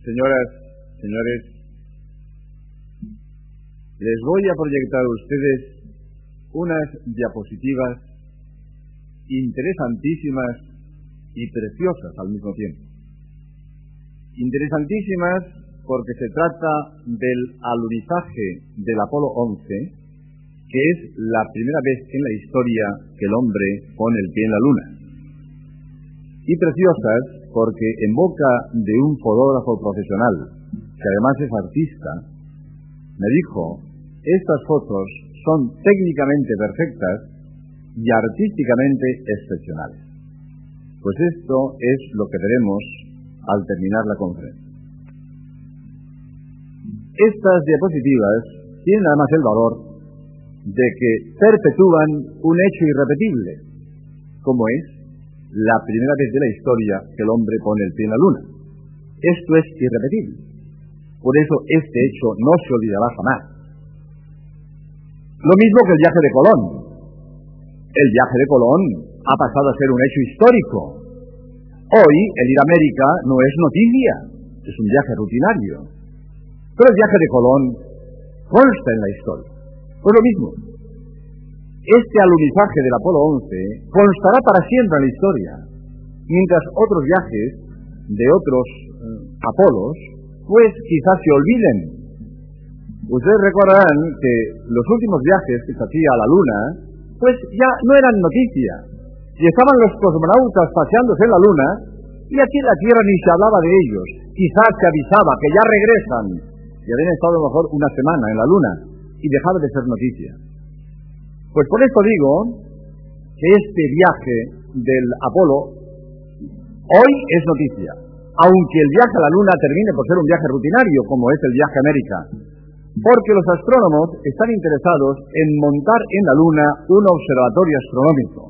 Señoras, señores, les voy a proyectar a ustedes unas diapositivas interesantísimas y preciosas al mismo tiempo. Interesantísimas porque se trata del alunizaje del Apolo 11, que es la primera vez en la historia que el hombre pone el pie en la Luna. Y preciosas porque en boca de un fotógrafo profesional, que además es artista, me dijo, estas fotos son técnicamente perfectas y artísticamente excepcionales. Pues esto es lo que veremos al terminar la conferencia. Estas diapositivas tienen además el valor de que perpetúan un hecho irrepetible, como es la primera vez de la historia que el hombre pone el pie en la luna. Esto es irrepetible. Por eso este hecho no se olvidará jamás. Lo mismo que el viaje de Colón. El viaje de Colón ha pasado a ser un hecho histórico. Hoy el ir a América no es noticia, es un viaje rutinario. Pero el viaje de Colón consta en la historia. Pues lo mismo. Este alunizaje del Apolo 11 constará para siempre en la historia, mientras otros viajes de otros eh, Apolos, pues quizás se olviden. Ustedes recordarán que los últimos viajes que se hacía a la Luna, pues ya no eran noticia, y estaban los cosmonautas paseándose en la Luna y aquí en la Tierra ni se hablaba de ellos. Quizás se avisaba que ya regresan y habían estado a lo mejor una semana en la Luna y dejaba de ser noticia. Pues por esto digo que este viaje del Apolo hoy es noticia, aunque el viaje a la Luna termine por ser un viaje rutinario como es el viaje a América, porque los astrónomos están interesados en montar en la Luna un observatorio astronómico.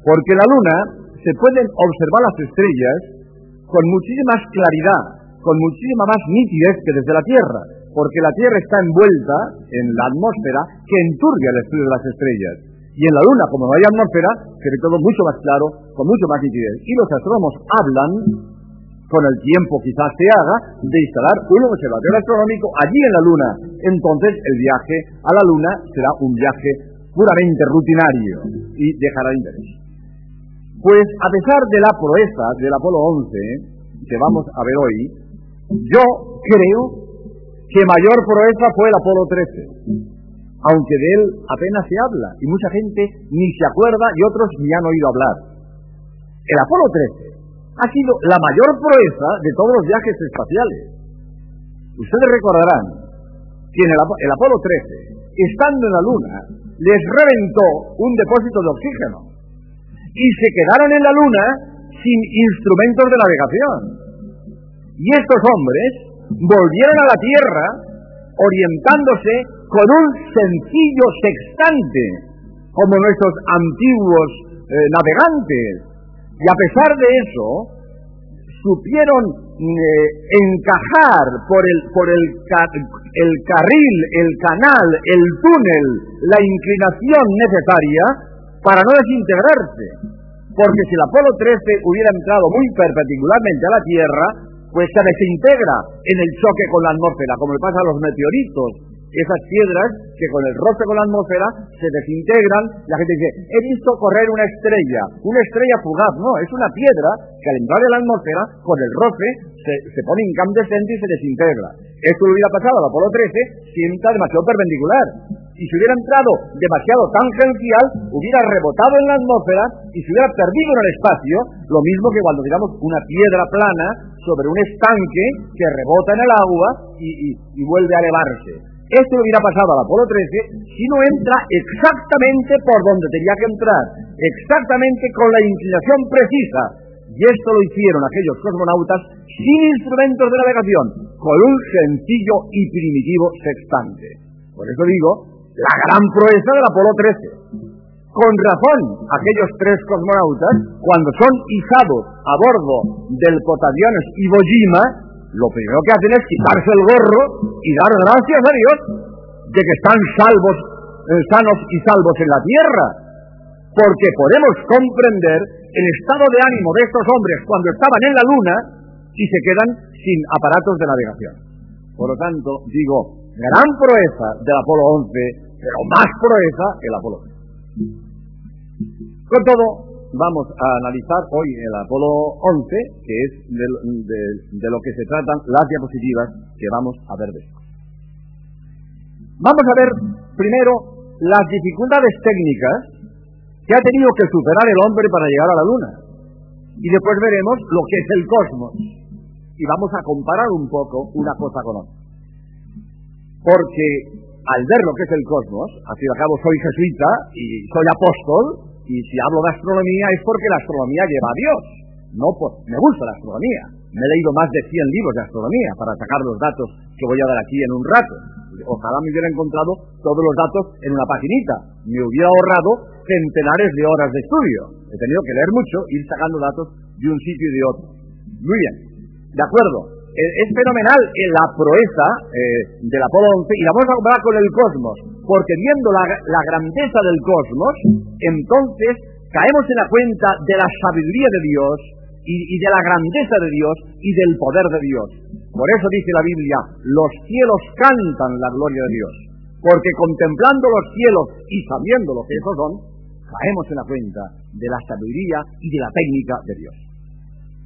Porque la Luna se pueden observar las estrellas con muchísima más claridad, con muchísima más nitidez que desde la Tierra, porque la Tierra está envuelta en la atmósfera que enturbia el estudio de las estrellas. Y en la Luna, como no hay atmósfera, se ve todo mucho más claro, con mucho más nitidez. Y los astrónomos hablan, con el tiempo quizás se haga, de instalar un observatorio astronómico allí en la Luna. Entonces el viaje a la Luna será un viaje puramente rutinario y dejará de interés. Pues a pesar de la proeza del Apolo 11, que vamos a ver hoy, yo creo que mayor proeza fue el Apolo 13, aunque de él apenas se habla y mucha gente ni se acuerda y otros ni han oído hablar. El Apolo 13 ha sido la mayor proeza de todos los viajes espaciales. Ustedes recordarán que en el, Apolo 13, estando en la Luna, les reventó un depósito de oxígeno y se quedaron en la Luna sin instrumentos de navegación. Y estos hombres volvieron a la Tierra orientándose con un sencillo sextante, como nuestros antiguos eh, navegantes. Y a pesar de eso, supieron eh, encajar por el, por el, el carril, el canal, el túnel, la inclinación necesaria para no desintegrarse. Porque si el Apolo 13 hubiera entrado muy perpendicularmente a la Tierra, pues se desintegra en el choque con la atmósfera, como le pasa a los meteoritos. Esas piedras que con el roce con la atmósfera se desintegran. La gente dice, he visto correr una estrella, una estrella fugaz. No, es una piedra que al entrar en la atmósfera, con el roce, se, se pone incandescente y se desintegra. Esto le hubiera pasado al Apolo 13 si entra demasiado perpendicular y si hubiera entrado demasiado tangencial, hubiera rebotado en la atmósfera y se hubiera perdido en el espacio, lo mismo que cuando tiramos una piedra plana sobre un estanque que rebota en el agua y, y, y vuelve a elevarse. Esto hubiera pasado al Apolo 13 si no entra exactamente por donde tenía que entrar. exactamente con la inclinación precisa. Y esto lo hicieron aquellos cosmonautas sin instrumentos de navegación, con un sencillo y primitivo sextante. Por eso digo, la gran proeza del Apolo 13. Con razón, aquellos tres cosmonautas, cuando son izados a bordo del Potaviones Iwo Jima, lo primero que hacen es quitarse el gorro y dar gracias a Dios de que están salvos, eh, sanos y salvos en la tierra. Porque podemos comprender el estado de ánimo de estos hombres cuando estaban en la luna y se quedan sin aparatos de navegación. Por lo tanto, digo, gran proeza del Apolo 11, pero más proeza el Apolo 11. Con todo, vamos a analizar hoy el Apolo 11, que es de, lo que se tratan las diapositivas que vamos a ver después. Vamos a ver primero las dificultades técnicas que ha tenido que superar el hombre para llegar a la Luna. Y después veremos lo que es el cosmos. Y vamos a comparar un poco una cosa con otra. Porque al ver lo que es el cosmos, así de cabo soy jesuita y soy apóstol, y si hablo de astronomía es porque la astronomía lleva a Dios. No, pues me gusta la astronomía. Me he leído más de 100 libros de astronomía para sacar los datos que voy a dar aquí en un rato. Ojalá me hubiera encontrado todos los datos en una paginita. Me hubiera ahorrado centenares de horas de estudio. He tenido que leer mucho, ir sacando datos de un sitio y de otro. Muy bien, de acuerdo. Eh, es fenomenal la proeza eh, del Apolo 11 y la vamos a comparar con el cosmos, porque viendo la, grandeza del cosmos, entonces caemos en la cuenta de la sabiduría de Dios y, de la grandeza de Dios y del poder de Dios. Por eso dice la Biblia, los cielos cantan la gloria de Dios, porque contemplando los cielos y sabiendo lo que esos son, caemos en la cuenta de la sabiduría y de la técnica de Dios.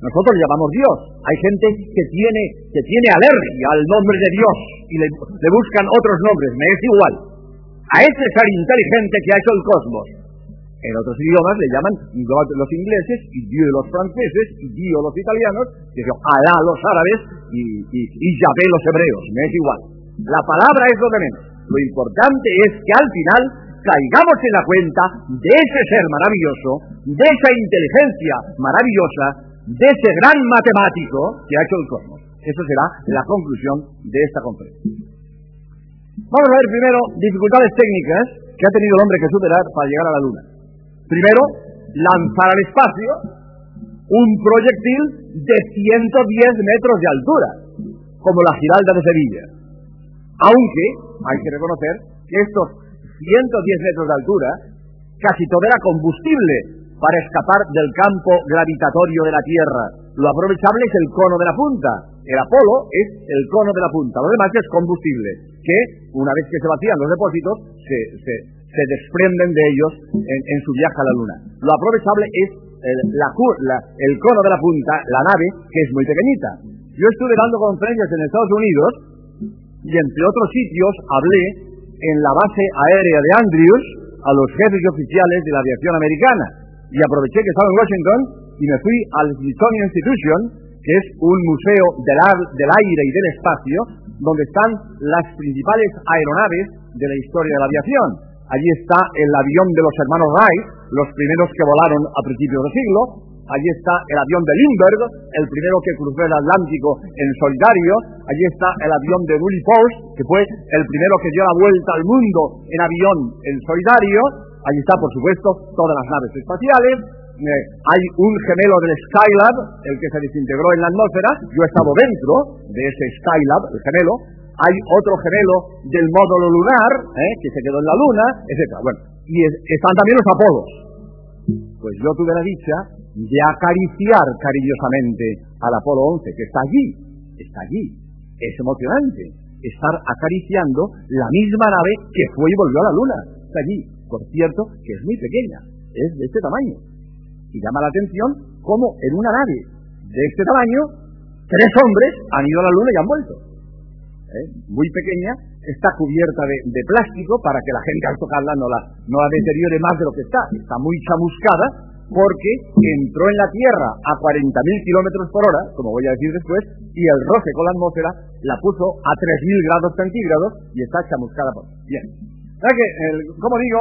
Nosotros le llamamos Dios. Hay gente que tiene, que tiene alergia al nombre de Dios y le, buscan otros nombres. Me es igual. A ese ser inteligente que ha hecho el cosmos. En otros idiomas le llaman God los ingleses y Dios los franceses y Dios los italianos, y Alá los árabes y, y, Yahvé los hebreos. Me es igual. La palabra es lo de menos. Lo importante es que al final caigamos en la cuenta de ese ser maravilloso, de esa inteligencia maravillosa, de ese gran matemático que ha hecho el cosmos. Eso será la conclusión de esta conferencia. Vamos a ver primero dificultades técnicas que ha tenido el hombre que superar para llegar a la Luna. Primero, lanzar al espacio un proyectil de 110 metros de altura, como la Giralda de Sevilla. Aunque hay que reconocer que estos 110 metros de altura casi todo era combustible, para escapar del campo gravitatorio de la Tierra. Lo aprovechable es el cono de la punta. El Apolo es el cono de la punta. Lo demás es combustible, que una vez que se vacían los depósitos, se, se, desprenden de ellos en, su viaje a la Luna. Lo aprovechable es el, la, el cono de la punta, la nave, que es muy pequeñita. Yo estuve dando conferencias en Estados Unidos y entre otros sitios hablé en la base aérea de Andrews a los jefes y oficiales de la aviación americana y aproveché que estaba en Washington y me fui al Smithsonian Institution, que es un museo del, del aire y del espacio, donde están las principales aeronaves de la historia de la aviación. Allí está el avión de los hermanos Wright, los primeros que volaron a principios del siglo. Allí está el avión de Lindbergh, el primero que cruzó el Atlántico en solitario. Allí está el avión de Willie Post, que fue el primero que dio la vuelta al mundo en avión en solitario. Allí está, por supuesto, todas las naves espaciales. Eh, hay un gemelo del Skylab, el que se desintegró en la atmósfera. Yo he estado dentro de ese Skylab, el gemelo. Hay otro gemelo del módulo lunar, eh, que se quedó en la Luna, etc. Bueno, y están también los Apolos. Pues yo tuve la dicha de acariciar cariñosamente al Apolo 11, que está allí, está allí. Es emocionante estar acariciando la misma nave que fue y volvió a la Luna. Está allí por cierto, que es muy pequeña, es de este tamaño. Y llama la atención cómo en una nave de este tamaño, tres hombres han ido a la Luna y han vuelto. ¿Eh? Muy pequeña, está cubierta de, plástico para que la gente al tocarla no la, no la deteriore más de lo que está. Está muy chamuscada porque entró en la Tierra a 40.000 kilómetros por hora, como voy a decir después, y el roce con la atmósfera la puso a 3.000 grados centígrados y está chamuscada por. Bien, que, como digo,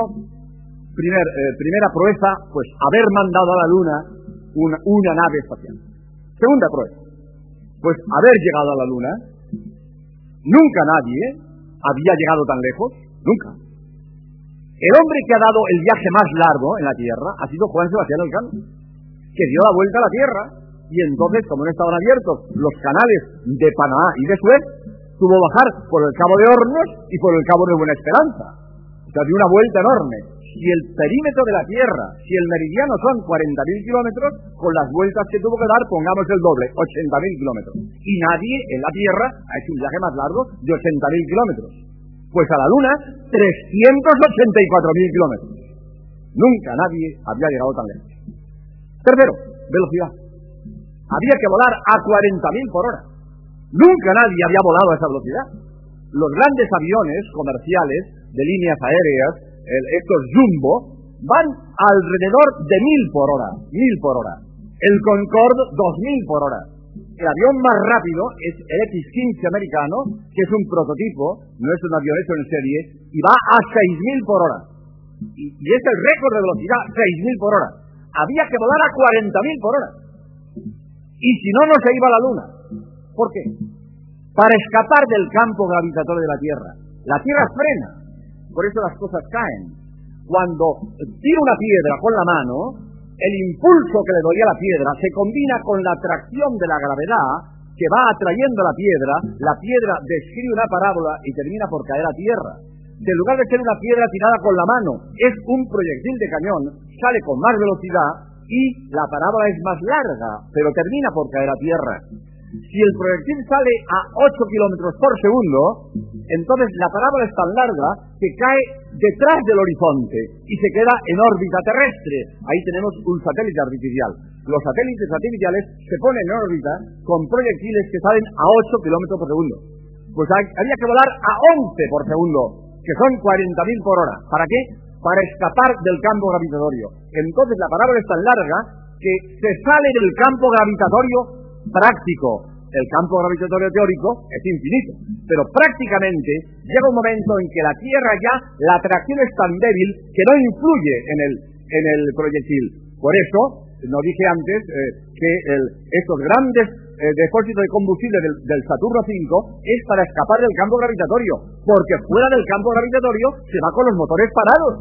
eh, primera proeza, pues haber mandado a la Luna una, una nave espacial. Segunda proeza, pues haber llegado a la Luna. Nunca nadie había llegado tan lejos, nunca. El hombre que ha dado el viaje más largo en la Tierra ha sido Juan Sebastián Elcano, que dio la vuelta a la Tierra y entonces, como no estaban abiertos los canales de Panamá y de Suez, tuvo bajar por el Cabo de Hornos y por el Cabo de Buena Esperanza. O sea, dio una vuelta enorme. Si el perímetro de la Tierra, si el meridiano son 40.000 kilómetros, con las vueltas que tuvo que dar, pongamos el doble, 80.000 kilómetros. Y nadie en la Tierra ha hecho un viaje más largo de 80.000 kilómetros. Pues a la Luna, 384.000 kilómetros. Nunca nadie había llegado tan lejos. Tercero, velocidad. Había que volar a 40.000 por hora. Nunca nadie había volado a esa velocidad. Los grandes aviones comerciales de líneas aéreas, estos Jumbo, van alrededor de 1000 por hora. 1000 por hora. El Concorde, 2000 por hora. El avión más rápido es el X-15 americano, que es un prototipo, no es un avión hecho en serie, y va a 6.000 por hora. Y, y es el récord de velocidad, 6.000 por hora. Había que volar a 40.000 por hora. Y si no, no se iba a la Luna. ¿Por qué? Para escapar del campo gravitatorio de la Tierra. La Tierra frena, por eso las cosas caen. Cuando tira una piedra con la mano, el impulso que le doy a la piedra se combina con la atracción de la gravedad que va atrayendo la piedra, la piedra describe una parábola y termina por caer a tierra. En lugar de ser una piedra tirada con la mano, es un proyectil de cañón, sale con más velocidad y la parábola es más larga, pero termina por caer a tierra. Si el proyectil sale a 8 kilómetros por segundo, entonces la parábola es tan larga que cae detrás del horizonte y se queda en órbita terrestre. Ahí tenemos un satélite artificial. Los satélites artificiales se ponen en órbita con proyectiles que salen a 8 kilómetros por segundo. Pues había que volar a 11 por segundo, que son 40.000 por hora. ¿Para qué? Para escapar del campo gravitatorio. Entonces la parábola es tan larga que se sale del campo gravitatorio práctico. El campo gravitatorio teórico es infinito, pero prácticamente llega un momento en que la Tierra ya, la atracción es tan débil que no influye en el, en el proyectil. Por eso, no dije antes eh, que estos grandes eh, depósitos de combustible del, del, Saturno V es para escapar del campo gravitatorio, porque fuera del campo gravitatorio se va con los motores parados,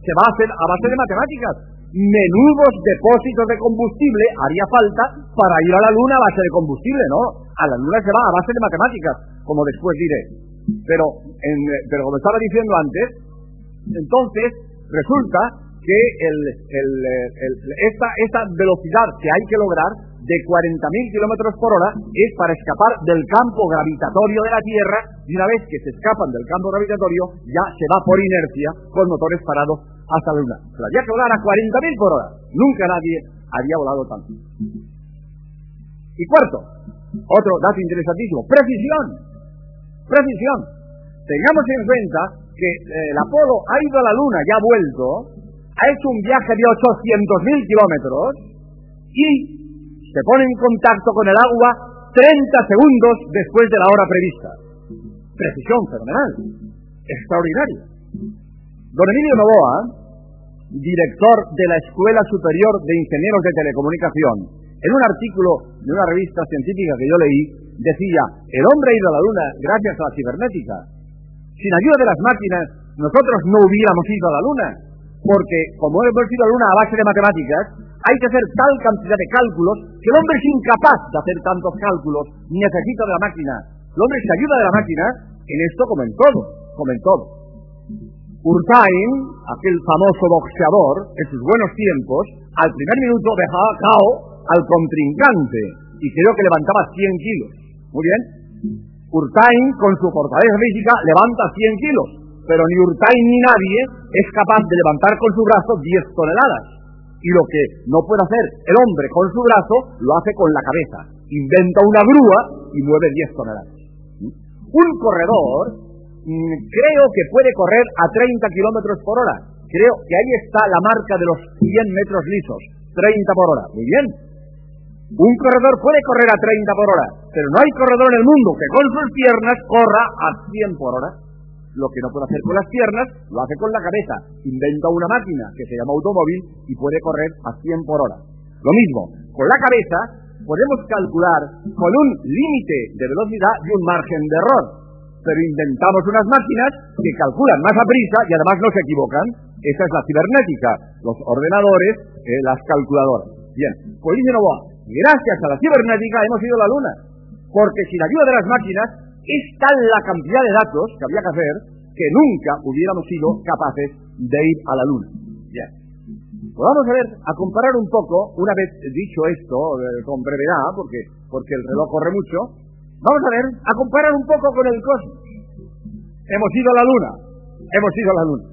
se va a hacer a base de matemáticas, menudos depósitos de combustible haría falta para ir a la Luna a base de combustible, ¿no? A la Luna se va a base de matemáticas, como después diré. Pero, en, pero como estaba diciendo antes, entonces resulta que el, el, esta, esta velocidad que hay que lograr de 40.000 kilómetros por hora es para escapar del campo gravitatorio de la Tierra y una vez que se escapan del campo gravitatorio ya se va por inercia con motores parados hasta la Luna. Se había que volar a 40.000 por hora. Nunca nadie había volado tanto. Y cuarto, otro dato interesantísimo, precisión. Precisión. Tengamos en cuenta que eh, el Apolo ha ido a la Luna y ha vuelto, ha hecho un viaje de 800.000 kilómetros y se pone en contacto con el agua 30 segundos después de la hora prevista. Precisión fenomenal, extraordinaria. Don Emilio Novoa, director de la Escuela Superior de Ingenieros de Telecomunicación, en un artículo de una revista científica que yo leí, decía, el hombre ha ido a la Luna gracias a la cibernética. Sin ayuda de las máquinas, nosotros no hubiéramos ido a la Luna, porque como hemos ido a la Luna a base de matemáticas, hay que hacer tal cantidad de cálculos que el hombre es incapaz de hacer tantos cálculos, ni necesita de la máquina. El hombre se ayuda de la máquina en esto como en todo, como en todo. Urtain, aquel famoso boxeador, en sus buenos tiempos, al primer minuto dejaba cao al contrincante y creo que levantaba 100 kilos. Muy bien. Urtain, con su fortaleza física, levanta 100 kilos, pero ni Urtain ni nadie es capaz de levantar con su brazo 10 toneladas. Y lo que no puede hacer el hombre con su brazo, lo hace con la cabeza. Inventa una grúa y mueve 10 toneladas. Un corredor creo que puede correr a 30 kilómetros por hora. Creo que ahí está la marca de los 100 metros lisos. 30 por hora. Muy bien. Un corredor puede correr a 30 por hora, pero no hay corredor en el mundo que con sus piernas corra a 100 por hora. lo que no puede hacer con las piernas, lo hace con la cabeza. Inventa una máquina que se llama automóvil y puede correr a 100 por hora. Lo mismo, con la cabeza podemos calcular con un límite de velocidad y un margen de error. Pero inventamos unas máquinas que calculan más a prisa y además no se equivocan. Esa es la cibernética, los ordenadores, eh, las calculadoras. Bien, pues dice Novoa, gracias a la cibernética hemos ido a la Luna. Porque sin ayuda de las máquinas es tal la cantidad de datos que había que hacer que nunca hubiéramos sido capaces de ir a la Luna. Bien. Pues vamos a ver, a comparar un poco, una vez dicho esto, eh, con brevedad, porque, porque el reloj corre mucho, vamos a ver, a comparar un poco con el cosmos. Hemos ido a la Luna, hemos ido a la Luna.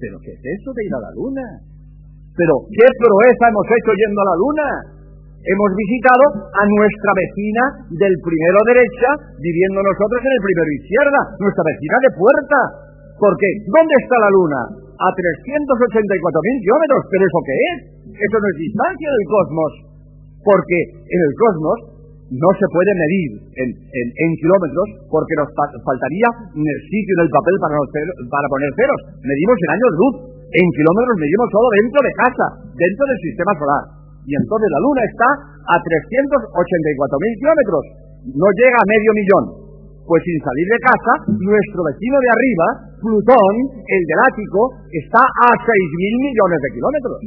¿Pero qué es eso de ir a la Luna? ¿Pero qué proeza hemos hecho yendo a la Luna? hemos visitado a nuestra vecina del primero derecha, viviendo nosotros en el primero izquierda, nuestra vecina de puerta. Porque, ¿dónde está la Luna? A 384.000 kilómetros. ¿Pero eso qué es? Eso no es distancia del cosmos. Porque en el cosmos no se puede medir en, kilómetros porque nos faltaría el sitio del papel para, poner ceros. Medimos en años luz. En kilómetros medimos solo dentro de casa, dentro del sistema solar y entonces la Luna está a 384.000 kilómetros, no llega a medio millón. Pues sin salir de casa, nuestro vecino de arriba, Plutón, el del Ático, está a 6.000 millones de kilómetros.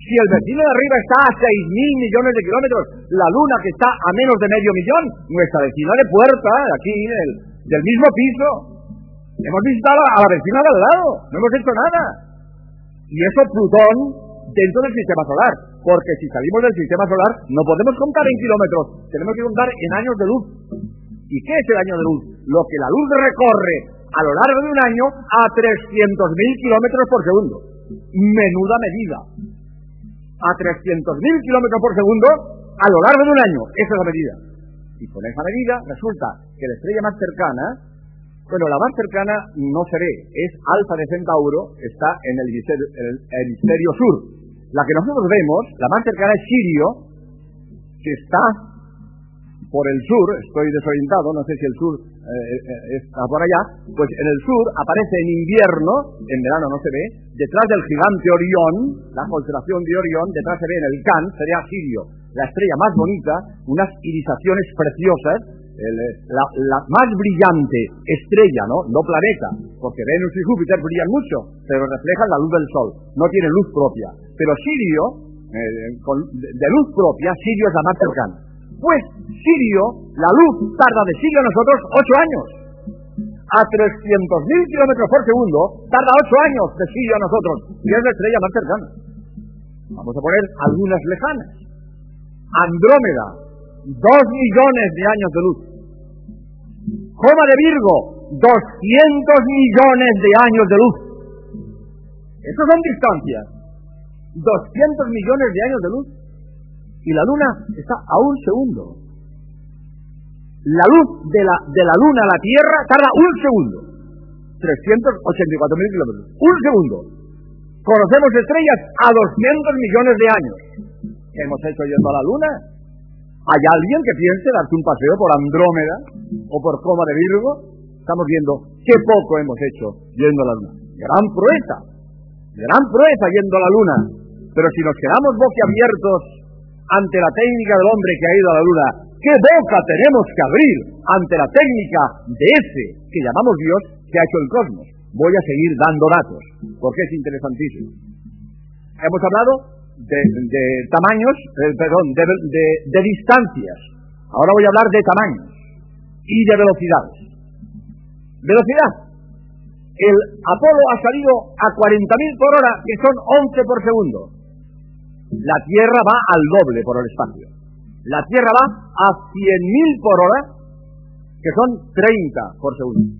Si el vecino de arriba está a 6.000 millones de kilómetros, la Luna que está a menos de medio millón, nuestra vecina de puerta, aquí, del, del mismo piso, hemos visitado a la vecina del lado, no hemos hecho nada. Y eso Plutón dentro del sistema solar porque si salimos del sistema solar no podemos contar en kilómetros, tenemos que contar en años de luz. ¿Y qué es el año de luz? Lo que la luz recorre a lo largo de un año a 300.000 kilómetros por segundo. Menuda medida. A 300.000 kilómetros por segundo a lo largo de un año. Esa es la medida. Y con esa medida resulta que la estrella más cercana, bueno, la más cercana no se ve, es Alfa de Centauro, está en el hemisferio sur, la que nosotros vemos, la más cercana es Sirio, que está por el sur, estoy desorientado, no sé si el sur eh, eh, está por allá, pues en el sur aparece en invierno, en verano no se ve, detrás del gigante Orión, la constelación de Orión, detrás se ve en el Can, sería Sirio, la estrella más bonita, unas irisaciones preciosas, la, más brillante estrella, ¿no? No planeta, porque Venus y Júpiter brillan mucho, pero reflejan la luz del Sol, no tiene luz propia. Pero Sirio, eh, de luz propia, Sirio es la más cercana. Pues Sirio, la luz tarda de Sirio a nosotros ocho años. A 300.000 kilómetros por segundo, tarda ocho años de Sirio a nosotros, y es la estrella más cercana. Vamos a poner algunas lejanas. Andrómeda, dos millones de años de luz. Coma de Virgo, 200 millones de años de luz. Esas son distancias. 200 millones de años de luz. Y la luna está a un segundo. La luz de la, de la luna a la Tierra tarda un segundo. 384 mil kilómetros. Un segundo. Conocemos estrellas a 200 millones de años. ¿Qué hemos hecho yendo a la luna? ¿Hay alguien que piense darse un paseo por Andrómeda o por Coma de Virgo? Estamos viendo qué poco hemos hecho yendo a la Luna. Gran proeza, gran proeza yendo a la Luna. Pero si nos quedamos boquiabiertos ante la técnica del hombre que ha ido a la Luna, ¿qué boca tenemos que abrir ante la técnica de ese que llamamos Dios que ha hecho el cosmos? Voy a seguir dando datos, porque es interesantísimo. Hemos hablado de, tamaños, eh, perdón, de, distancias. Ahora voy a hablar de tamaños y de velocidades. Velocidad. El Apolo ha salido a 40.000 por hora, que son 11 por segundo. La Tierra va al doble por el espacio. La Tierra va a 100.000 por hora, que son 30 por segundo.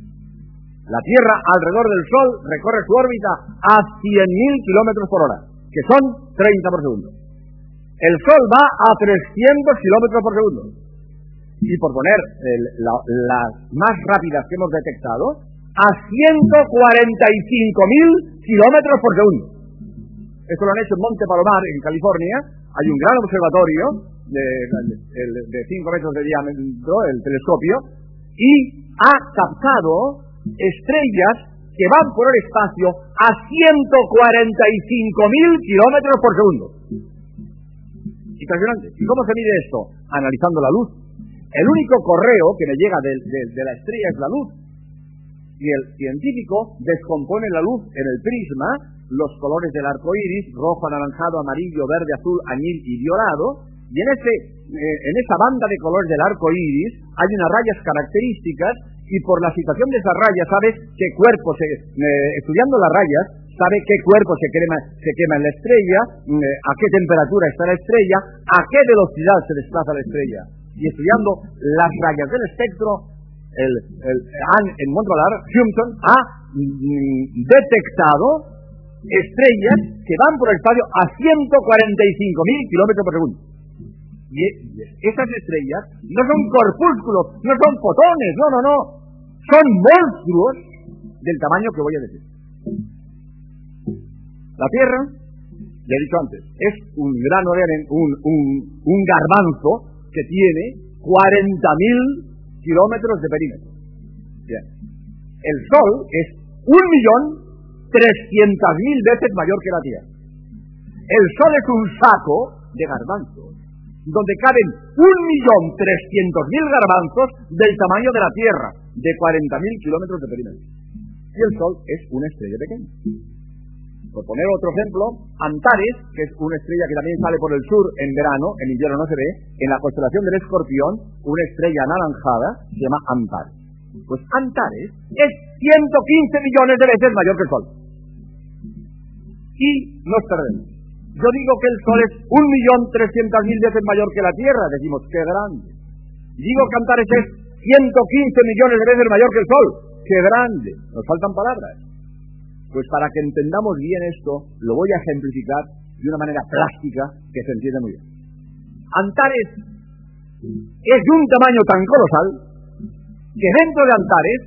La Tierra alrededor del Sol recorre su órbita a 100.000 kilómetros por hora que son 30 por segundo. El Sol va a 300 kilómetros por segundo. Y por poner las más rápidas que hemos detectado, a 145.000 kilómetros por segundo. Esto lo han hecho en Monte Palomar, en California. Hay un gran observatorio de, de 5 metros de diámetro, el telescopio, y ha captado estrellas que van por el espacio a 145.000 kilómetros por segundo. Impresionante. ¿Y cómo se mide esto? Analizando la luz. El único correo que me llega de, de la estrella es la luz. Y el científico descompone la luz en el prisma, los colores del arco iris, rojo, anaranjado, amarillo, verde, azul, añil y violado, y en, ese, eh, en esa banda de colores del arco iris hay unas rayas características y por la situación de esas rayas sabe qué cuerpo, se, eh, estudiando las rayas, sabe qué cuerpo se quema, se quema en la estrella, eh, a qué temperatura está la estrella, a qué velocidad se desplaza la estrella. Y estudiando las rayas del espectro, el, el, en Montreal, Humpton ha mm, detectado estrellas que van por el espacio a 145.000 kilómetros por segundo. Y esas estrellas no son corpúsculos, no son fotones, no, no, no. Son monstruos del tamaño que voy a decir. La Tierra, ya he dicho antes, es un grano de un, un, garbanzo que tiene 40.000 kilómetros de perímetro. El Sol es un millón trescientas mil veces mayor que la Tierra. El Sol es un saco de garbanzos donde caben un millón trescientos mil garbanzos del tamaño de la Tierra, de cuarenta mil kilómetros de perímetro. Y el Sol es una estrella pequeña. Por poner otro ejemplo, Antares, que es una estrella que también sale por el sur en verano, en invierno no se ve, en la constelación del escorpión, una estrella anaranjada, se llama Antares. Pues Antares es 115 millones de veces mayor que el Sol. Y nos perdemos. Yo digo que el Sol es un millón trescientas mil veces mayor que la Tierra, decimos, qué grande. Digo que Antares es 115 millones de veces mayor que el Sol, qué grande. Nos faltan palabras. Pues para que entendamos bien esto, lo voy a ejemplificar de una manera plástica que se entiende muy bien. Antares es de un tamaño tan colosal que dentro de Antares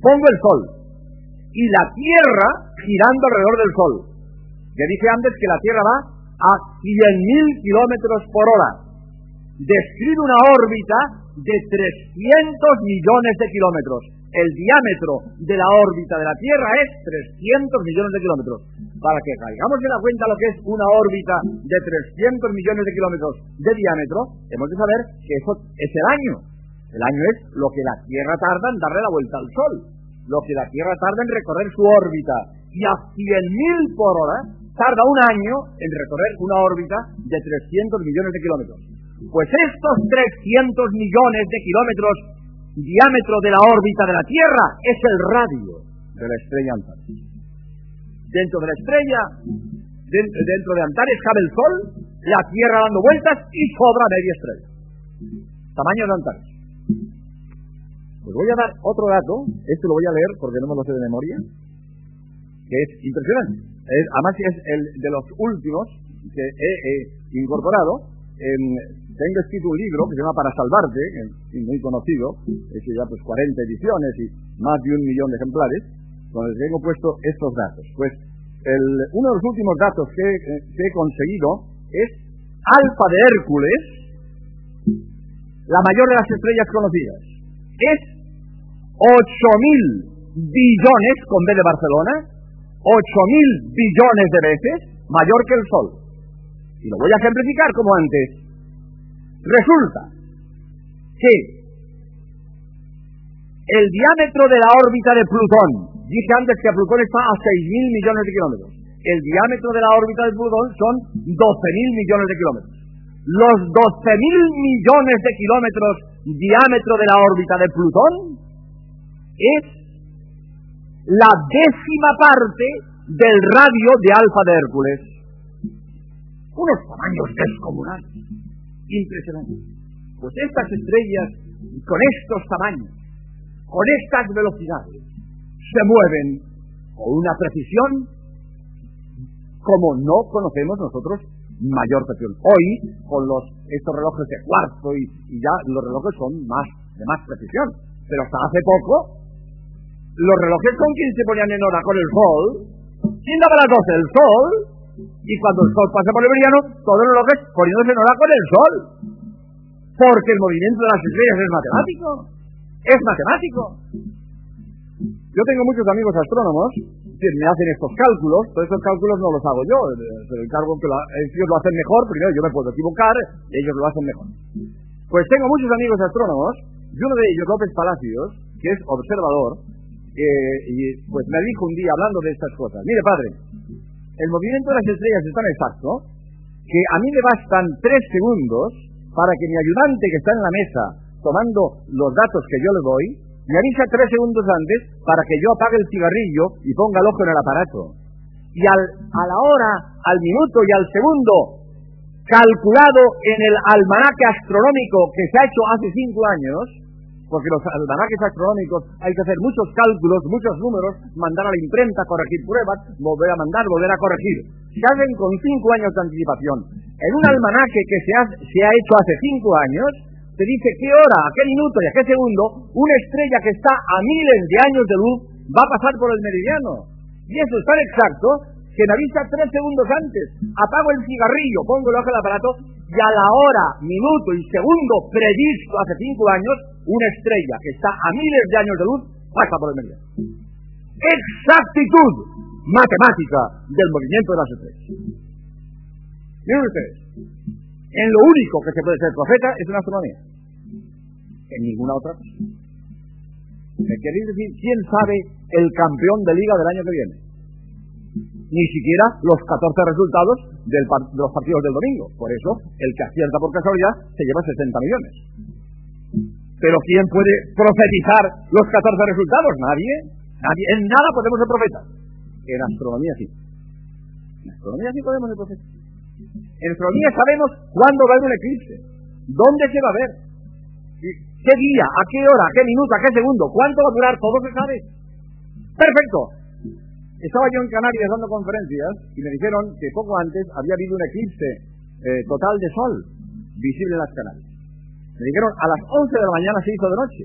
pongo el Sol y la Tierra girando alrededor del Sol ya dije antes que la Tierra va a 100.000 kilómetros por hora. Describe una órbita de 300 millones de kilómetros. El diámetro de la órbita de la Tierra es 300 millones de kilómetros. Para que caigamos en la cuenta lo que es una órbita de 300 millones de kilómetros de diámetro, hemos de saber que eso es el año. El año es lo que la Tierra tarda en darle la vuelta al Sol, lo que la Tierra tarda en recorrer su órbita. Y a 100.000 por hora tarda un año en recorrer una órbita de 300 millones de kilómetros. Pues estos 300 millones de kilómetros diámetro de la órbita de la Tierra es el radio de la estrella Antares. Dentro de la estrella, dentro de Antares cabe el Sol, la Tierra dando vueltas y sobra media estrella. Tamaño de Antares. Pues voy a dar otro dato, este lo voy a leer porque no me lo sé de memoria, que es impresionante además es el de los últimos que he, incorporado. tengo escrito un libro que se llama Para Salvarte, muy conocido, hecho ya pues 40 ediciones y más de un millón de ejemplares, donde tengo puesto estos datos. Pues uno de los últimos datos que, que he conseguido es Alfa de Hércules, la mayor de las estrellas conocidas. Es 8.000 billones con B de Barcelona, ocho mil billones de veces mayor que el Sol. Y lo voy a ejemplificar como antes. Resulta que el diámetro de la órbita de Plutón, dije antes que Plutón está a seis mil millones de kilómetros, el diámetro de la órbita de Plutón son doce mil millones de kilómetros. Los doce mil millones de kilómetros diámetro de la órbita de Plutón es la décima parte del radio de Alfa de Hércules. Unos tamaños descomunales, impresionantes. Pues estas estrellas, con estos tamaños, con estas velocidades, se mueven con una precisión como no conocemos nosotros mayor precisión. Hoy, con los, estos relojes de cuarzo y, y ya los relojes son más de más precisión, pero hasta hace poco los relojes con quién se ponían en hora con el sol. ¿Quién daba las 12? El sol. Y cuando el sol pasa por el meridiano, todos los relojes poniéndose en hora con el sol. Porque el movimiento de las estrellas es matemático. Es matemático. Yo tengo muchos amigos astrónomos que me hacen estos cálculos, todos estos cálculos no los hago yo, pero encargo que ellos lo hacen mejor, primero yo me puedo equivocar, ellos lo hacen mejor. Pues tengo muchos amigos astrónomos, y uno de ellos, López Palacios, que es observador, eh, y pues me dijo un día hablando de estas cosas, mire padre, el movimiento de las estrellas es tan exacto que a mí me bastan tres segundos para que mi ayudante que está en la mesa tomando los datos que yo le doy, me avisa tres segundos antes para que yo apague el cigarrillo y ponga el ojo en el aparato. Y al, a la hora, al minuto y al segundo, calculado en el almanaque astronómico que se ha hecho hace cinco años, porque los almanaques astronómicos hay que hacer muchos cálculos, muchos números, mandar a la imprenta, corregir pruebas, volver a mandar, volver a corregir. Se hacen con cinco años de anticipación. En un almanaque que se ha, se ha hecho hace cinco años, te dice qué hora, a qué minuto y a qué segundo una estrella que está a miles de años de luz va a pasar por el meridiano. Y eso es tan exacto que me avisa tres segundos antes. Apago el cigarrillo, pongo el ojo al aparato y a la hora, minuto y segundo previsto hace cinco años, una estrella que está a miles de años de luz pasa por el meridiano. Exactitud matemática del movimiento de las estrellas. Miren ustedes, en lo único que se puede ser profeta es en astronomía. En ninguna otra cosa. ¿Me queréis decir quién sabe el campeón de liga del año que viene? Ni siquiera los 14 resultados de los partidos del domingo. Por eso, el que acierta por casualidad se lleva 60 millones. Pero ¿quién puede profetizar los 14 resultados? Nadie. Nadie. En nada podemos ser profetas. En astronomía sí. En astronomía sí podemos ser profetas. En astronomía sabemos cuándo va a haber un eclipse, dónde se va a ver, qué día, a qué hora, a qué minuto, a qué segundo, cuánto va a durar, todo se sabe. Perfecto. Estaba yo en Canarias dando conferencias y me dijeron que poco antes había habido un eclipse eh, total de sol visible en las Canarias. Me dijeron a las 11 de la mañana se hizo de noche.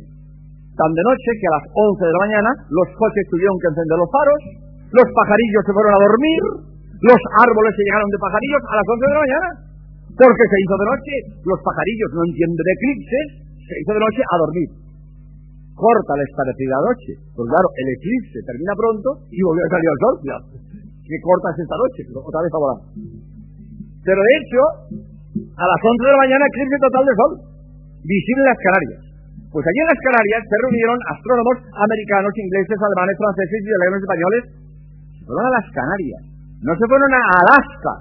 Tan de noche que a las 11 de la mañana los coches tuvieron que encender los faros, los pajarillos se fueron a dormir, los árboles se llegaron de pajarillos a las 11 de la mañana. Porque se hizo de noche. Los pajarillos no entienden de eclipses. Se hizo de noche a dormir. Corta la establecida noche. Pues claro, el eclipse termina pronto y volvió a salir al sol. Ya. ¿Qué cortas esta noche? Otra vez ahora. Pero de hecho, a las 11 de la mañana eclipse total de sol. Visible las Canarias. Pues allí en las Canarias se reunieron astrónomos americanos, ingleses, alemanes, franceses y alemanes españoles. Se fueron a las Canarias no se fueron a Alaska,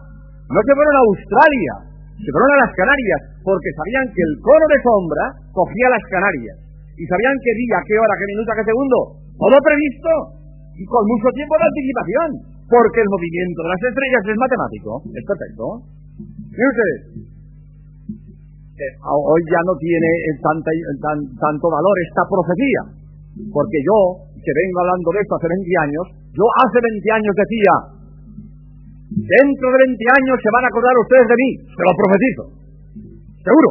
no se fueron a Australia, se fueron a las Canarias, porque sabían que el cono de sombra cogía las Canarias. Y sabían qué día, qué hora, qué minuto, qué segundo. Todo previsto y con mucho tiempo de anticipación. Porque el movimiento de las estrellas es matemático. Es perfecto. Miren. Eh, hoy ya no tiene tanto valor esta profecía. Porque yo, que vengo hablando de esto hace 20 años, yo hace 20 años decía, Dentro de 20 años se van a acordar ustedes de mí, se lo profetizo. Seguro.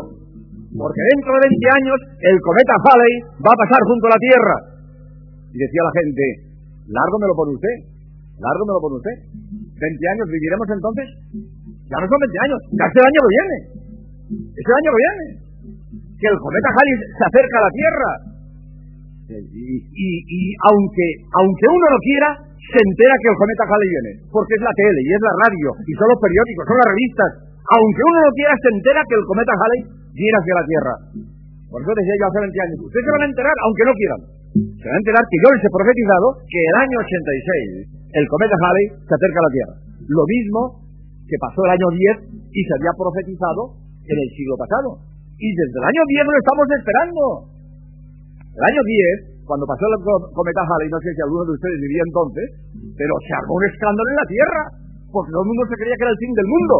Porque dentro de 20 años el cometa Halley va a pasar junto a la Tierra. Y decía la gente, largo me lo pone usted, largo me lo pone usted. ¿20 años viviremos entonces? Ya no son 20 años, ya este año que viene. Este año que viene. Que el cometa Halley se acerca a la Tierra. Y, y aunque, aunque uno no quiera, se entera que el cometa Halley viene, porque es la tele y es la radio y son los periódicos, son las revistas. Aunque uno no quiera, se entera que el cometa Halley viene hacia la Tierra. Por eso decía yo hace 20 años, ustedes se van a enterar, aunque no quieran. Se van a enterar que yo les he profetizado que el año 86 el cometa Halley se acerca a la Tierra. Lo mismo que pasó el año 10 y se había profetizado en el siglo pasado. Y desde el año 10 lo estamos esperando. El año 10 cuando pasó el cometa Halley, no sé si alguno de ustedes vivía entonces, pero se armó un escándalo en la Tierra, porque todo el mundo se creía que era el fin del mundo,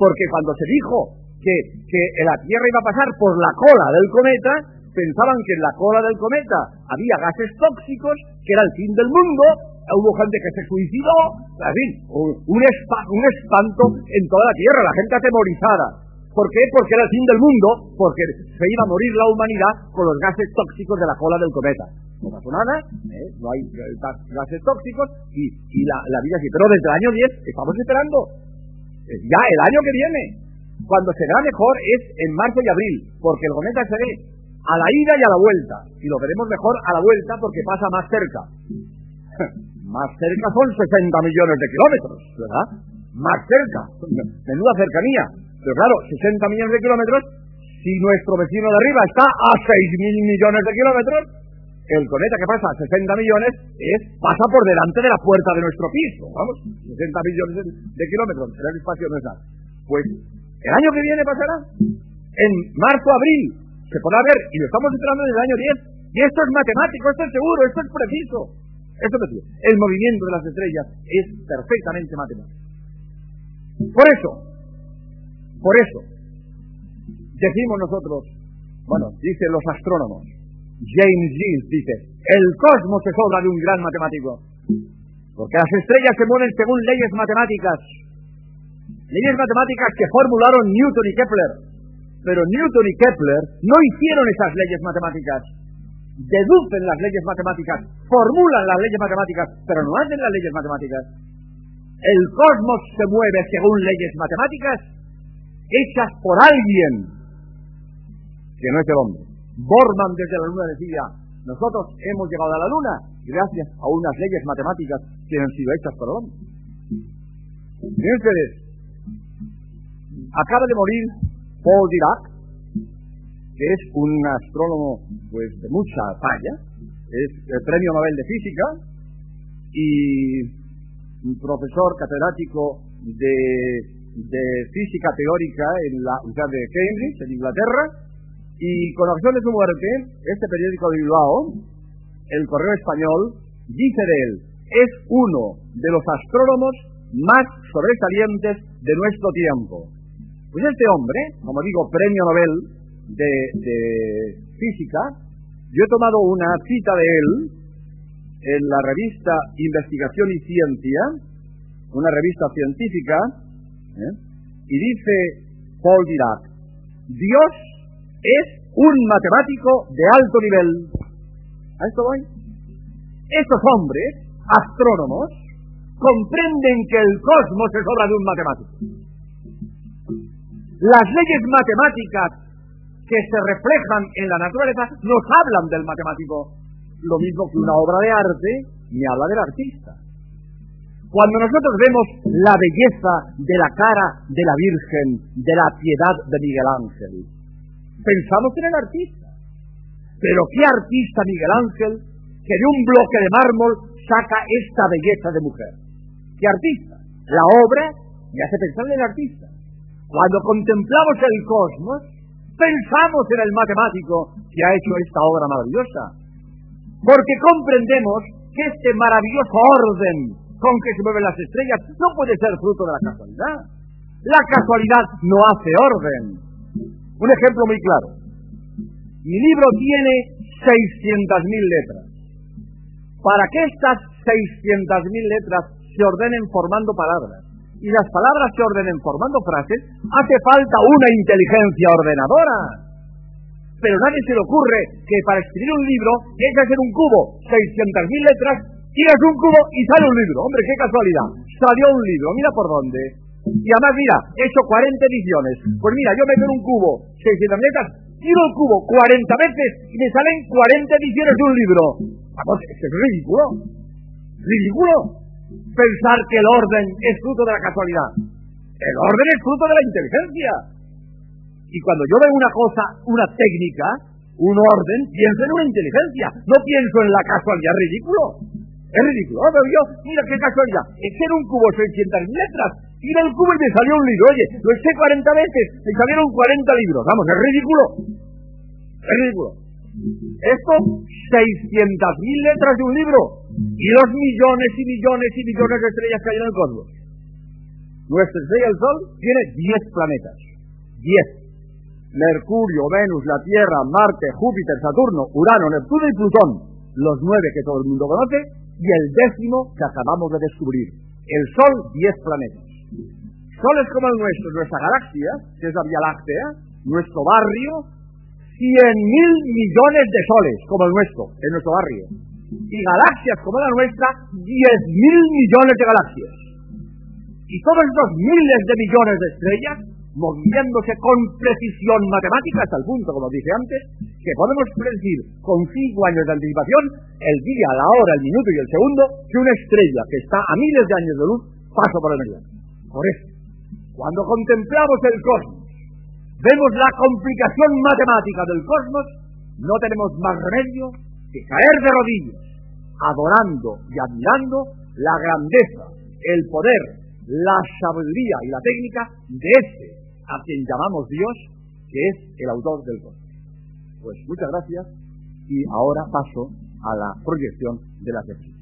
porque cuando se dijo que, que la Tierra iba a pasar por la cola del cometa, pensaban que en la cola del cometa había gases tóxicos, que era el fin del mundo, hubo gente que se suicidó, en fin, un, un espanto en toda la Tierra, la gente atemorizada. ¿Por qué? Porque era el fin del mundo, porque se iba a morir la humanidad con los gases tóxicos de la cola del cometa. No pasó nada, ¿eh? no hay gases tóxicos y, la, vida sí. Pero desde el año 10 estamos esperando. Eh, ya el año que viene. Cuando será mejor es en marzo y abril, porque el cometa se ve a la ida y a la vuelta. Y lo veremos mejor a la vuelta porque pasa más cerca. Más cerca son 60 millones de kilómetros, ¿verdad? Más cerca. Menuda cercanía. Pero claro, 60 millones de kilómetros, si nuestro vecino de arriba está a 6 mil millones de kilómetros, el cometa que pasa a 60 millones es, pasa por delante de la puerta de nuestro piso. Vamos, 60 millones de, kilómetros, el espacio no es nada. Pues el año que viene pasará, en marzo, abril, se podrá ver, y lo estamos esperando desde el año 10, y esto es matemático, esto es seguro, esto es preciso. Esto es. El movimiento de las estrellas es perfectamente matemático. Por eso, por eso, decimos nosotros, bueno, dicen los astrónomos, James Jeans dice, el cosmos es obra de un gran matemático, porque las estrellas se mueven según leyes matemáticas, leyes matemáticas que formularon Newton y Kepler, pero Newton y Kepler no hicieron esas leyes matemáticas, deducen las leyes matemáticas, formulan las leyes matemáticas, pero no hacen las leyes matemáticas. El cosmos se mueve según leyes matemáticas hechas por alguien que no es el hombre. Borman desde la luna decía, nosotros hemos llegado a la luna gracias a unas leyes matemáticas que han sido hechas por el hombre. Ustedes, acaba de morir Paul Dirac, que es un astrónomo pues de mucha talla, es el premio Nobel de Física y un profesor catedrático de, de física teórica en la Universidad de Cambridge, en Inglaterra, y con ocasión de su muerte, este periódico de Bilbao, el Correo Español, dice de él, es uno de los astrónomos más sobresalientes de nuestro tiempo. Pues este hombre, como digo, premio Nobel de, de física, yo he tomado una cita de él en la revista Investigación y Ciencia, una revista científica, ¿eh? y dice Paul Dirac, Dios es un matemático de alto nivel. ¿A esto voy? Estos hombres, astrónomos, comprenden que el cosmos es obra de un matemático. Las leyes matemáticas que se reflejan en la naturaleza nos hablan del matemático, lo mismo que una obra de arte me habla del artista. Cuando nosotros vemos la belleza de la cara de la Virgen, de la piedad de Miguel Ángel, pensamos en el artista. Pero ¿qué artista Miguel Ángel que de un bloque de mármol saca esta belleza de mujer? ¿Qué artista? La obra me hace pensar en el artista. Cuando contemplamos el cosmos, pensamos en el matemático que ha hecho esta obra maravillosa. Porque comprendemos que este maravilloso orden con que se mueven las estrellas no puede ser fruto de la casualidad. La casualidad no hace orden. Un ejemplo muy claro. Mi libro tiene 600.000 letras. Para que estas 600.000 letras se ordenen formando palabras y las palabras se ordenen formando frases, hace falta una inteligencia ordenadora. Pero nadie se le ocurre que para escribir un libro hay que hacer un cubo, 600.000 letras, tiras un cubo y sale un libro. Hombre, qué casualidad. Salió un libro, mira por dónde. Y además, mira, he hecho 40 ediciones. Pues mira, yo meto en un cubo 600 letras, tiro el cubo 40 veces y me salen 40 ediciones de un libro. Vamos, es ridículo. Ridículo. Pensar que el orden es fruto de la casualidad. El orden es fruto de la inteligencia. Y cuando yo veo una cosa, una técnica, un orden, pienso en una inteligencia. No pienso en la casualidad. Ridículo. Es ridículo. Mira qué casualidad. Eché un cubo 600 letras Tira el cubo y me salió un libro. Oye, lo eché 40 veces, me salieron 40 libros. Vamos, es ridículo. Es ridículo. Esto, 600.000 letras de un libro y los millones y millones y millones de estrellas que hay en el cosmos. Nuestra estrella, el Sol, tiene 10 planetas. 10. Mercurio, Venus, la Tierra, Marte, Júpiter, Saturno, Urano, Neptuno y Plutón. Los nueve que todo el mundo conoce y el décimo que acabamos de descubrir. El Sol, 10 planetas. Soles como el nuestro, nuestra galaxia, que es la Vía Láctea, nuestro barrio, cien mil millones de soles como el nuestro, en nuestro barrio. Y galaxias como la nuestra, diez mil millones de galaxias. Y todos estos miles de millones de estrellas moviéndose con precisión matemática hasta el punto, como dije antes, que podemos predecir con cinco años de anticipación el día, la hora, el minuto y el segundo que una estrella que está a miles de años de luz pasa por el meridiano. Por eso, cuando contemplamos el cosmos, vemos la complicación matemática del cosmos, no tenemos más remedio que caer de rodillas, adorando y admirando la grandeza, el poder, la sabiduría y la técnica de este, a quien llamamos Dios, que es el autor del cosmos. Pues muchas gracias y ahora paso a la proyección de la tesis.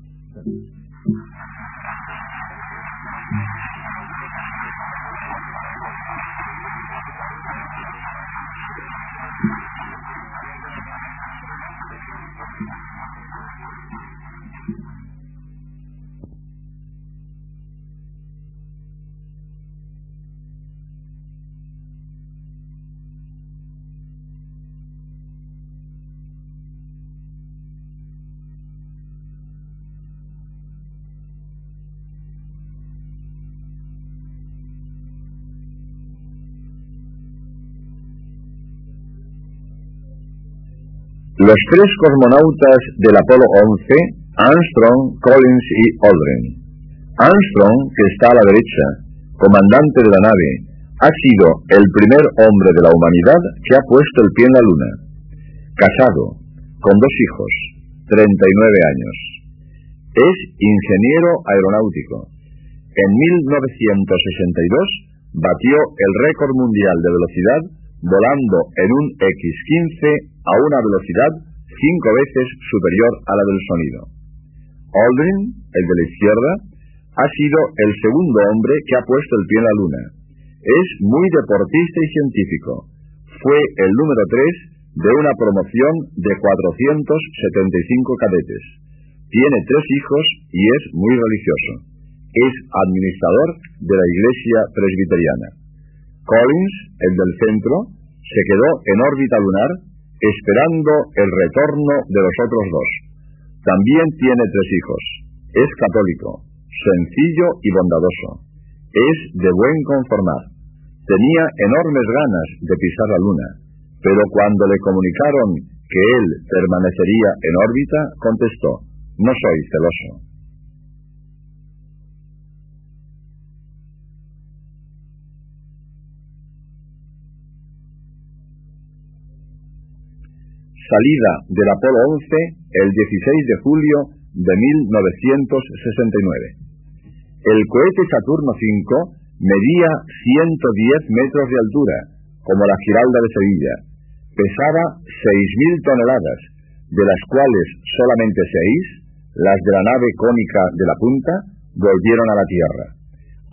Los tres cosmonautas del Apolo 11, Armstrong, Collins y Aldrin. Armstrong, que está a la derecha, comandante de la nave, ha sido el primer hombre de la humanidad que ha puesto el pie en la Luna. Casado, con dos hijos, 39 años. Es ingeniero aeronáutico. En 1962 batió el récord mundial de velocidad volando en un X-15 a una velocidad cinco veces superior a la del sonido. Aldrin, el de la izquierda, ha sido el segundo hombre que ha puesto el pie en la luna. Es muy deportista y científico. Fue el número tres de una promoción de 475 cadetes. Tiene tres hijos y es muy religioso. Es administrador de la Iglesia Presbiteriana. Collins, el del centro, se quedó en órbita lunar esperando el retorno de los otros dos. También tiene tres hijos. Es católico, sencillo y bondadoso. Es de buen conformar. Tenía enormes ganas de pisar la luna, pero cuando le comunicaron que él permanecería en órbita, contestó, no soy celoso. Salida del Apolo 11 el 16 de julio de 1969. El cohete Saturno V medía 110 metros de altura, como la Giralda de Sevilla. Pesaba 6.000 toneladas, de las cuales solamente 6, las de la nave cónica de la punta, volvieron a la Tierra.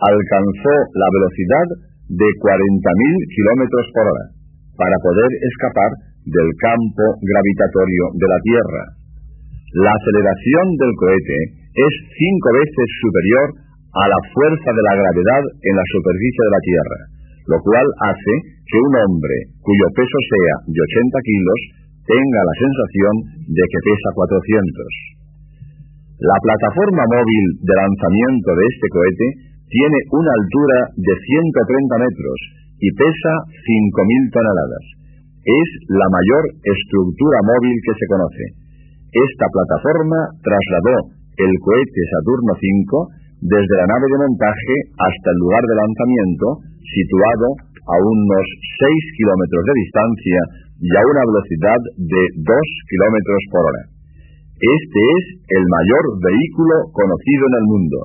Alcanzó la velocidad de 40.000 kilómetros por hora, para poder escapar del campo gravitatorio de la Tierra. La aceleración del cohete es cinco veces superior a la fuerza de la gravedad en la superficie de la Tierra, lo cual hace que un hombre cuyo peso sea de 80 kilos tenga la sensación de que pesa 400. La plataforma móvil de lanzamiento de este cohete tiene una altura de 130 metros y pesa 5.000 toneladas es la mayor estructura móvil que se conoce. Esta plataforma trasladó el cohete Saturno V desde la nave de montaje hasta el lugar de lanzamiento, situado a unos 6 kilómetros de distancia y a una velocidad de 2 kilómetros por hora. Este es el mayor vehículo conocido en el mundo.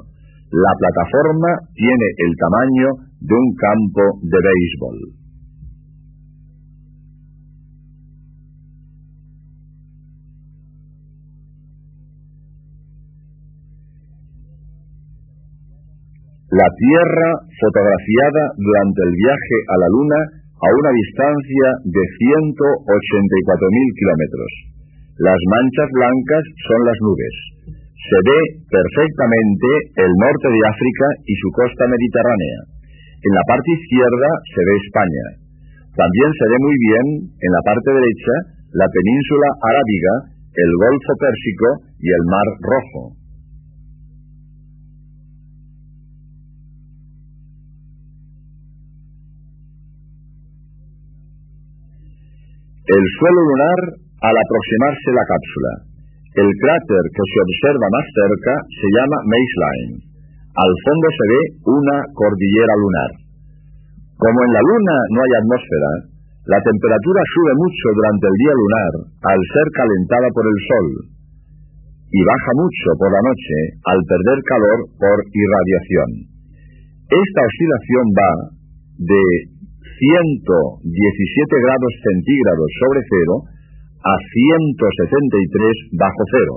La plataforma tiene el tamaño de un campo de béisbol. La Tierra fotografiada durante el viaje a la Luna a una distancia de 184.000 kilómetros. Las manchas blancas son las nubes. Se ve perfectamente el norte de África y su costa mediterránea. En la parte izquierda se ve España. También se ve muy bien, en la parte derecha, la península arábiga, el Golfo Pérsico y el Mar Rojo. El suelo lunar al aproximarse la cápsula. El cráter que se observa más cerca se llama Maceline. Al fondo se ve una cordillera lunar. Como en la Luna no hay atmósfera, la temperatura sube mucho durante el día lunar al ser calentada por el Sol y baja mucho por la noche al perder calor por irradiación. Esta oscilación va de 117 grados centígrados sobre cero a 173 bajo cero.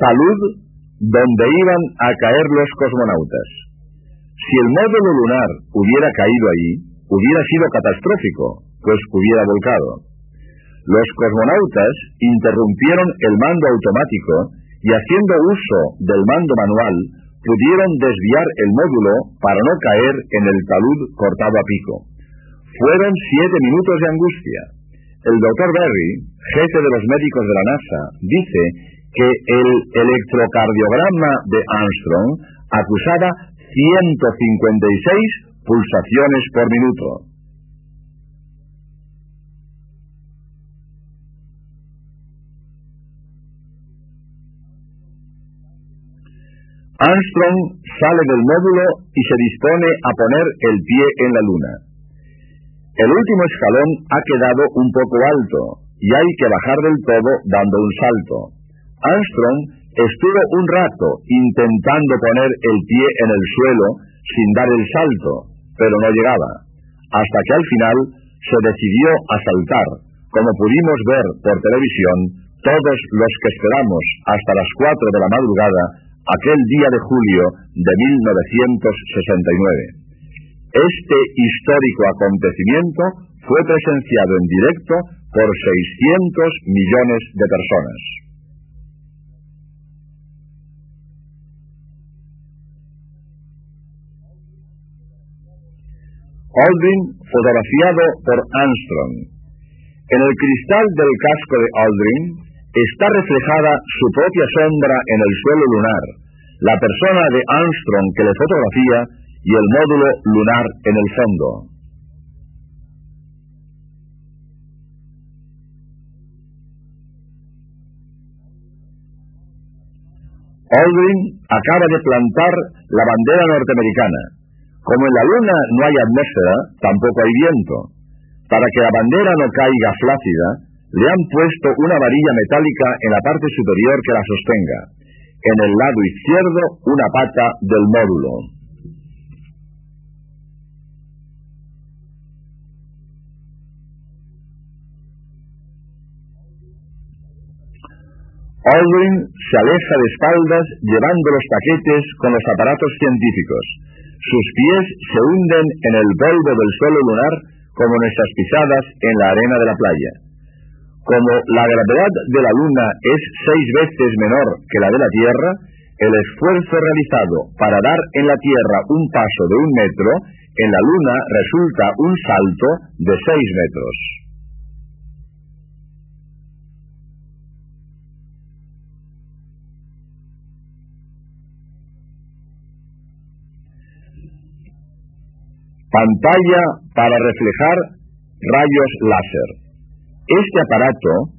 Salud donde iban a caer los cosmonautas. Si el módulo lunar hubiera caído allí, hubiera sido catastrófico, pues hubiera volcado. Los cosmonautas interrumpieron el mando automático y haciendo uso del mando manual pudieron desviar el módulo para no caer en el talud cortado a pico. Fueron siete minutos de angustia. El doctor Berry, jefe de los médicos de la NASA, dice que el electrocardiograma de Armstrong acusaba 156 pulsaciones por minuto. Armstrong sale del módulo y se dispone a poner el pie en la luna. El último escalón ha quedado un poco alto y hay que bajar del todo dando un salto. Armstrong estuvo un rato intentando poner el pie en el suelo sin dar el salto, pero no llegaba, hasta que al final se decidió a saltar, como pudimos ver por televisión todos los que esperamos hasta las 4 de la madrugada aquel día de julio de 1969. Este histórico acontecimiento fue presenciado en directo por 600 millones de personas. Aldrin fotografiado por Armstrong. En el cristal del casco de Aldrin está reflejada su propia sombra en el suelo lunar, la persona de Armstrong que le fotografía y el módulo lunar en el fondo. Aldrin acaba de plantar la bandera norteamericana. Como en la Luna no hay atmósfera, tampoco hay viento. Para que la bandera no caiga flácida, le han puesto una varilla metálica en la parte superior que la sostenga. En el lado izquierdo, una pata del módulo. Aldrin se aleja de espaldas llevando los paquetes con los aparatos científicos. Sus pies se hunden en el polvo del suelo lunar como nuestras pisadas en la arena de la playa. Como la gravedad de la Luna es seis veces menor que la de la Tierra, el esfuerzo realizado para dar en la Tierra un paso de un metro, en la Luna resulta un salto de seis metros. Pantalla para reflejar rayos láser. Este aparato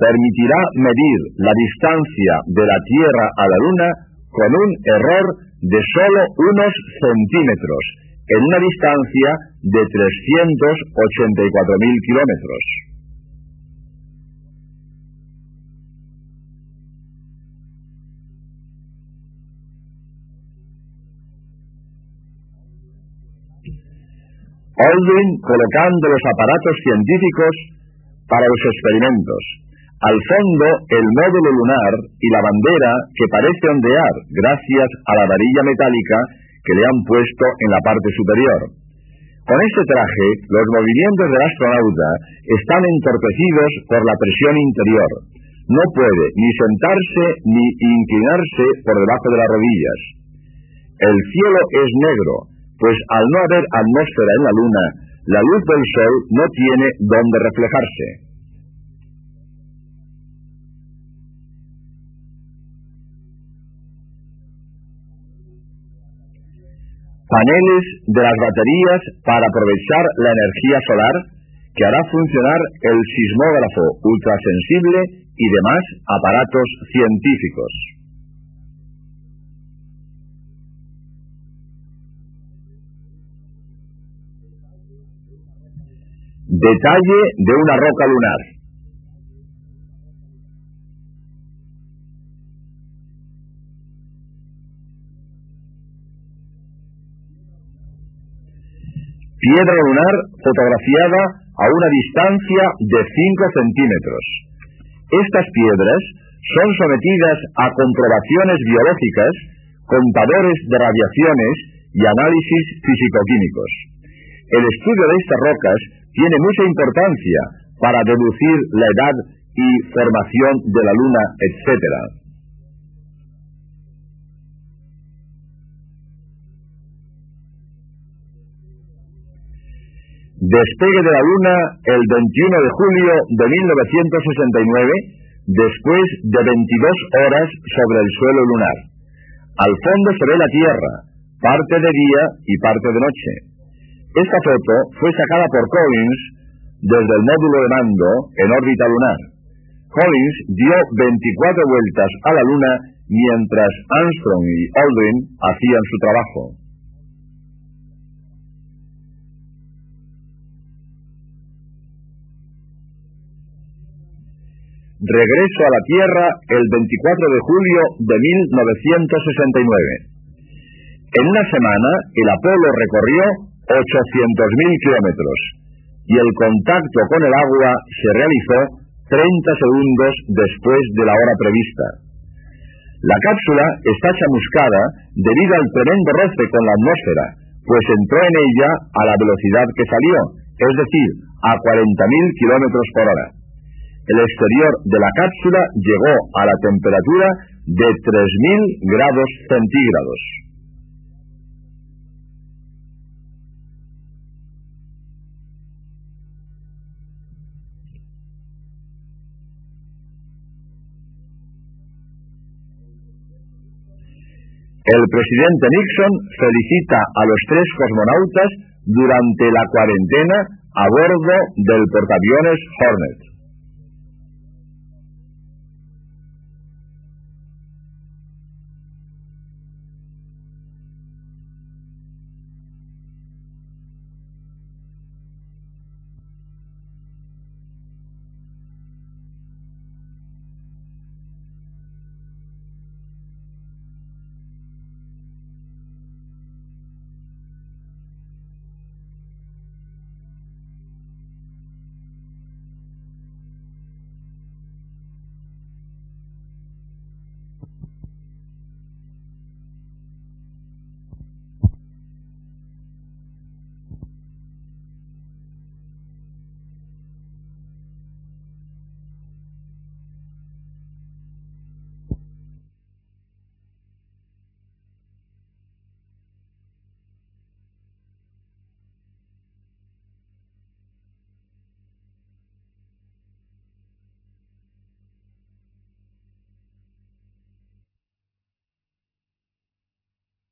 permitirá medir la distancia de la Tierra a la Luna con un error de solo unos centímetros, en una distancia de 384.000 kilómetros. Aldrin colocando los aparatos científicos para los experimentos. Al fondo, el módulo lunar y la bandera que parece ondear gracias a la varilla metálica que le han puesto en la parte superior. Con este traje, los movimientos del astronauta están entorpecidos por la presión interior. No puede ni sentarse ni inclinarse por debajo de las rodillas. El cielo es negro, pues al no haber atmósfera en la Luna, la luz del Sol no tiene dónde reflejarse. paneles de las baterías para aprovechar la energía solar que hará funcionar el sismógrafo ultrasensible y demás aparatos científicos. Detalle de una roca lunar. Piedra lunar fotografiada a una distancia de 5 centímetros. Estas piedras son sometidas a comprobaciones biológicas, contadores de radiaciones y análisis físico-químicos. El estudio de estas rocas tiene mucha importancia para deducir la edad y formación de la Luna, etc. Despegue de la Luna el 21 de julio de 1969, después de 22 horas sobre el suelo lunar. Al fondo se ve la Tierra, parte de día y parte de noche. Esta foto fue sacada por Collins desde el módulo de mando en órbita lunar. Collins dio 24 vueltas a la Luna mientras Armstrong y Aldrin hacían su trabajo. Regreso a la Tierra el 24 de julio de 1969. En una semana, el Apolo recorrió 800.000 kilómetros y el contacto con el agua se realizó 30 segundos después de la hora prevista. La cápsula está chamuscada debido al tremendo roce con la atmósfera, pues entró en ella a la velocidad que salió, es decir, a 40.000 kilómetros por hora el exterior de la cápsula llegó a la temperatura de 3.000 grados centígrados. El presidente Nixon felicita a los tres cosmonautas durante la cuarentena a bordo del portaaviones Hornet.